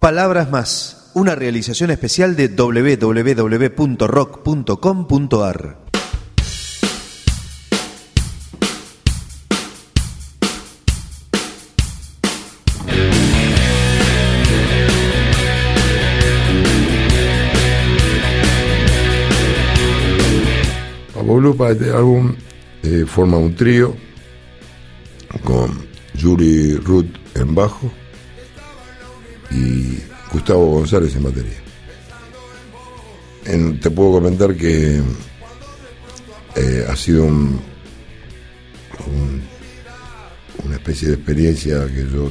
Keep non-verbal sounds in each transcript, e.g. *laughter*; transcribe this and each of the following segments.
Palabras más, una realización especial de www.rock.com.ar. Pablo para este álbum eh, forma un trío con Yuri Ruth en bajo y Gustavo González en batería. En- te puedo comentar que eh, ha sido un- un- una especie de experiencia que yo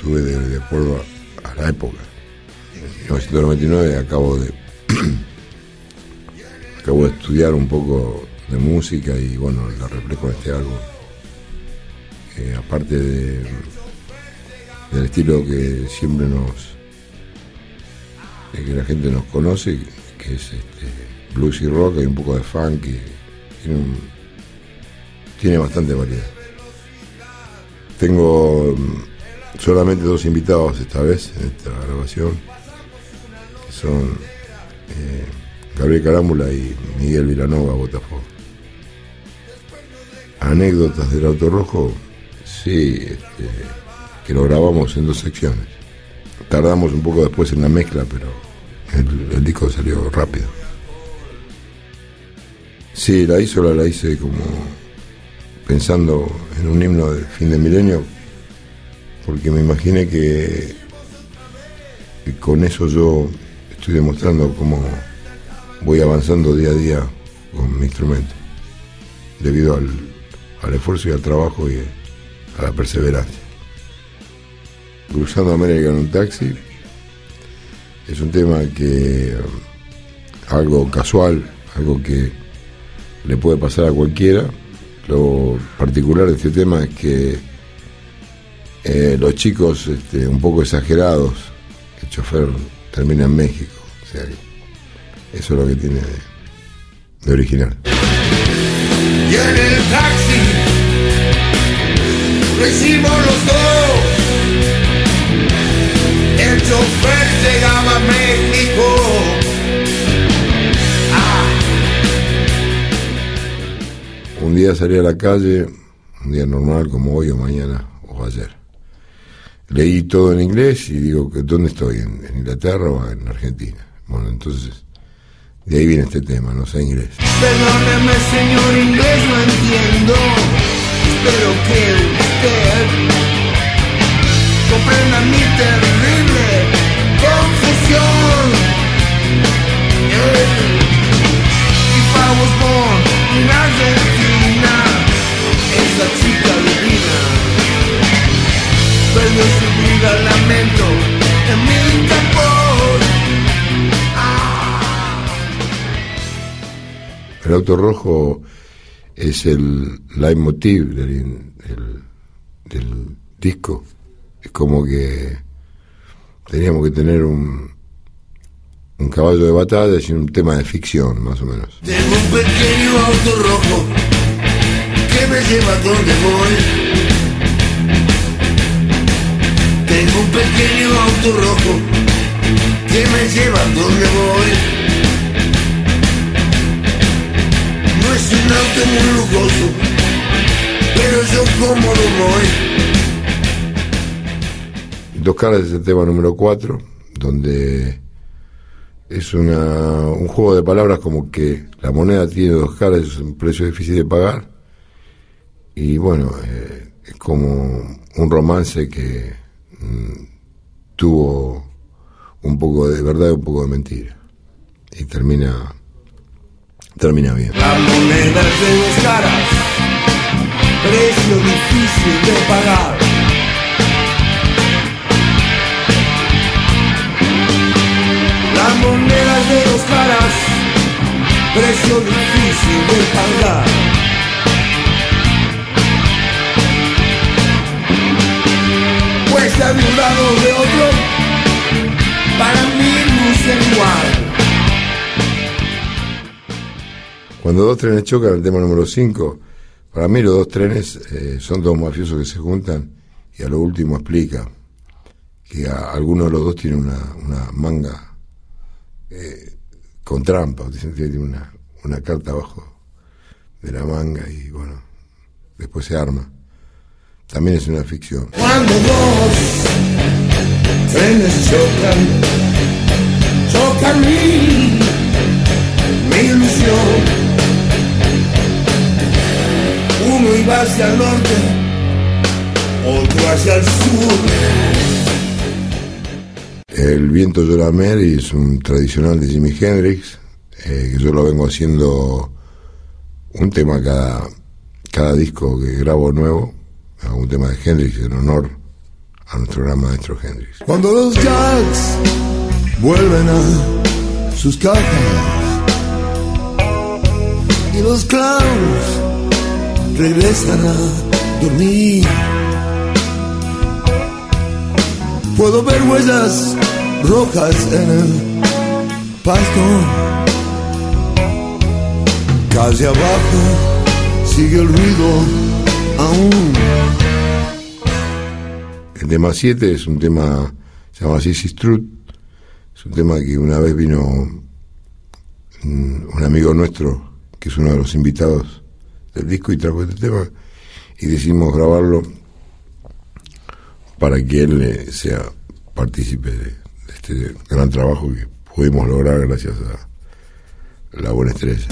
tuve de, de acuerdo a, a la época. En 1999 acabo de *clears throat* acabo de estudiar un poco de música y bueno, la reflejo en este álbum. Eh, aparte de, del estilo que siempre nos que la gente nos conoce, que es este, blues y rock, hay un poco de funk y tiene, un- tiene bastante variedad. Tengo mm, solamente dos invitados esta vez en esta grabación, que son eh, Gabriel Carámbula y Miguel Vilanova, Botafogo. Anécdotas del auto rojo, sí, este, que lo grabamos en dos secciones. Tardamos un poco después en la mezcla, pero el, disco salió rápido. Sí, la hizo, la, la hice como pensando en un himno del fin de milenio, porque me imaginé que, que con eso yo estoy demostrando cómo voy avanzando día a día con mi instrumento, debido al, al esfuerzo y al trabajo y a la perseverancia. Cruzando América en un taxi es un tema que algo casual, algo que le puede pasar a cualquiera. Lo particular de este tema es que eh, los chicos este, un poco exagerados, el chofer termina en México. Eso es lo que tiene de, original. Y en el taxi los. Chofer llegaba a México. Un día salí a la calle, un día normal como hoy o mañana o ayer. Leí todo en inglés y digo, ¿dónde estoy? ¿En, en Inglaterra o en Argentina? Bueno, entonces, de ahí viene este tema, no sé inglés. Perdóneme, señor inglés, no entiendo. Espero que usted El auto rojo es el leitmotiv del, del, del disco. Es como que teníamos que tener un, un caballo de batalla y un tema de ficción, más o menos. Tengo un pequeño auto rojo que me lleva donde voy. Tengo un pequeño auto rojo que me lleva donde voy. Pero yo como lo voy. Dos caras es el tema número 4, donde es una, un juego de palabras como que la moneda tiene dos caras, es un precio difícil de pagar. Y bueno, eh, es como un romance que mm, tuvo un poco de verdad y un poco de mentira. Y termina, termina bien. La moneda es de dos caras, precio difícil de pagar. La moneda es de dos caras, precio difícil de pagar. Cuesta de un lado de otro, Cuando dos trenes chocan, el tema número 5, para mí los dos trenes eh, son dos mafiosos que se juntan y a lo último explica que a- alguno de los dos tiene una, una manga eh, con trampa, tiene una, una carta abajo de la manga y bueno, después se arma. También es una ficción. Cuando dos trenes chocan, chocan mi, mi ilusión. Uno iba hacia el norte, otro hacia el sur. El viento llora a Mary es un tradicional de Jimi Hendrix, eh, que yo lo vengo haciendo un tema cada, cada disco que grabo nuevo, un tema de Hendrix en honor a nuestro gran maestro Hendrix. Cuando los jacks vuelven a sus cajas y los clowns regresan a dormir. Puedo ver huellas rojas en el pasto. Calle abajo sigue el ruido aún. El tema 7 es un tema, se llama Sissy Struth, es un tema que una vez vino un, un amigo nuestro, que es uno de los invitados del disco, y trajo este tema, y decidimos grabarlo para que él eh, sea partícipe de, de este gran trabajo que pudimos lograr gracias a la buena estrella.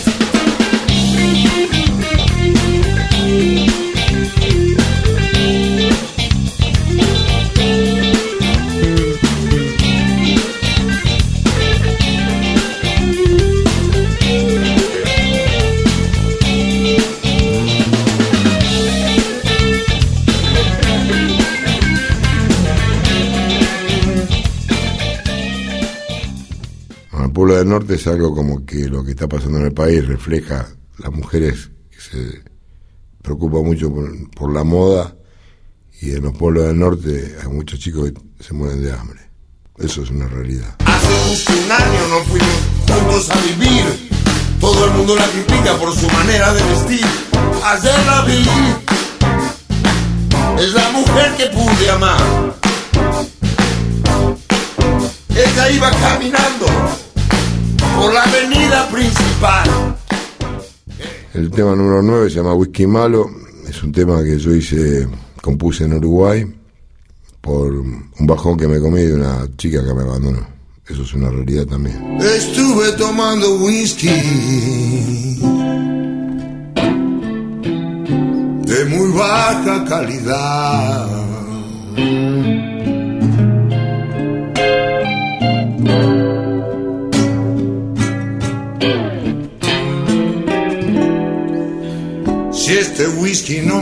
Es algo como que lo que está pasando en el país refleja las mujeres que se preocupan mucho por, por la moda y en los pueblos del norte hay muchos chicos que se mueren de hambre. Eso es una realidad. Hace justo un año no fuimos juntos a vivir. Todo el mundo la critica por su manera de vestir. Ayer la vi. Es la mujer que pude amar. Ella iba caminando por la avenida principal. El tema número 9 se llama Whisky Malo. Es un tema que yo hice, compuse en Uruguay por un bajón que me comí de una chica que me abandonó. Eso es una realidad también. Estuve tomando whisky de muy baja calidad.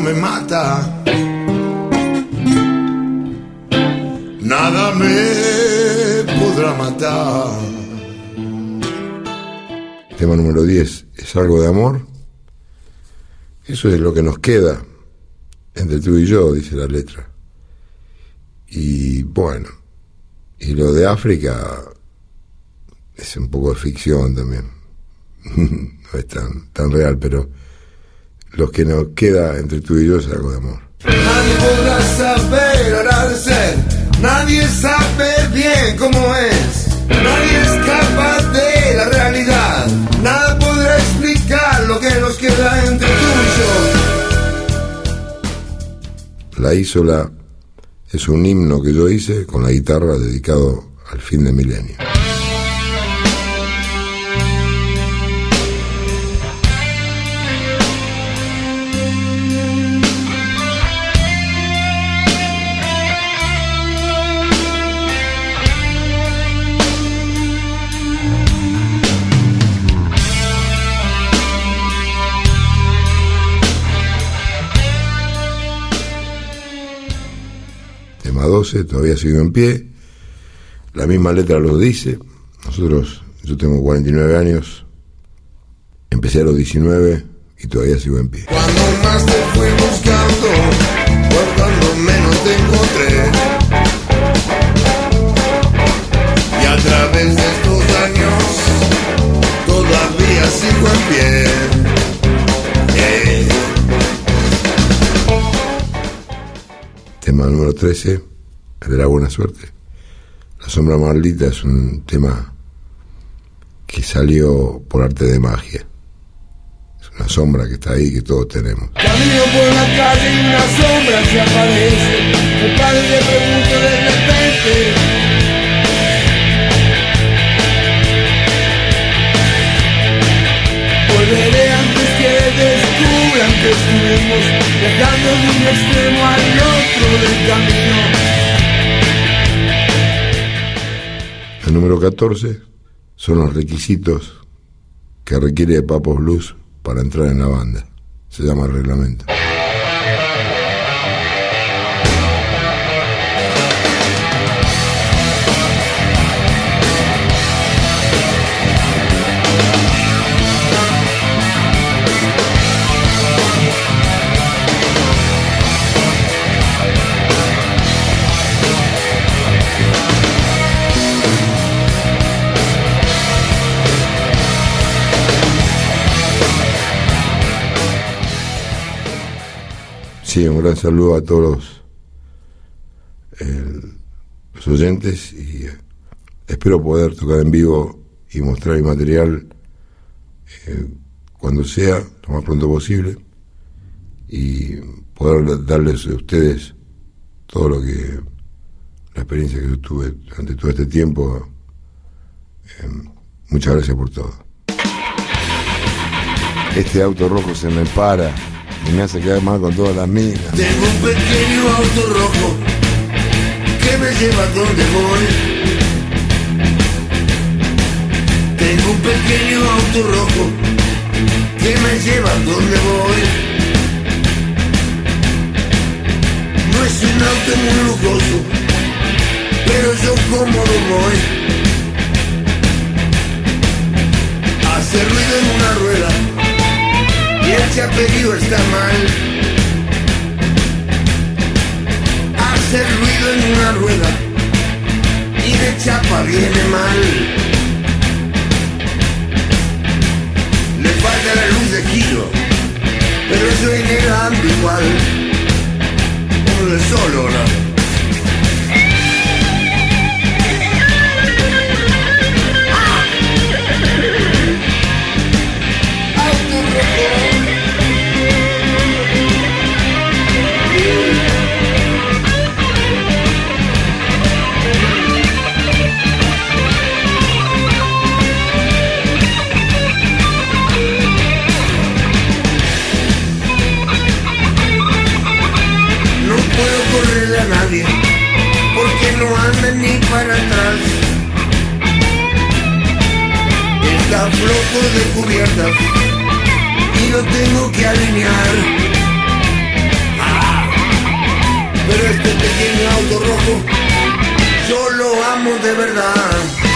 Me mata, nada me podrá matar. Tema número 10 es algo de amor. Eso es lo que nos queda entre tú y yo, dice la letra. Y bueno, y lo de África es un poco de ficción también. *laughs* no es tan, tan real, pero lo que nos queda entre tú y yo es algo de amor. Nadie podrá saber agradecer, nadie sabe bien cómo es, nadie es capaz de la realidad, nada podrá explicar lo que nos queda entre tú y yo. La Ísola es un himno que yo hice con la guitarra dedicado al fin de milenio. Tema 12, todavía sigo en pie. La misma letra lo dice. Nosotros, yo tengo 49 años. Empecé a los 19 y todavía sigo en pie. Cuando más te fui buscando, fue cuando menos te encontré. Y a través de estos años, todavía sigo en pie. Tema número 13, el de la buena suerte. sombra maldita es un tema que salió por arte de magia. Es una sombra que está ahí que todos tenemos. Camino por la calle y una sombra se aparece. El padre le pregunta de repente. Volveré antes que descubran que estuvimos viajando de un extremo al otro del camino. El número 14 son los requisitos que requiere Papos Blues para entrar en la banda. Se llama reglamento. Sí, un gran saludo a todos los, oyentes y eh, espero poder tocar en vivo y mostrar mi material eh, cuando sea, lo más pronto posible, y poder darles a ustedes todo lo que, la experiencia que yo tuve durante todo este tiempo. Eh, muchas gracias por todo. Este auto rojo se me para y me hace quedar mal con todas las minas. Tengo un pequeño auto rojo que me lleva donde voy. Tengo un pequeño auto rojo que me lleva donde voy. No es un auto muy lujoso, pero yo cómodo voy. Hace ruido en una rueda el chapelío está mal. Hace ruido en una rueda y de chapa viene mal. Le falta la luz de giro, pero eso elegante igual. Como de solo, ¿no? Cubiertas y lo tengo que alinear. Ah, pero este pequeño auto rojo yo lo amo de verdad.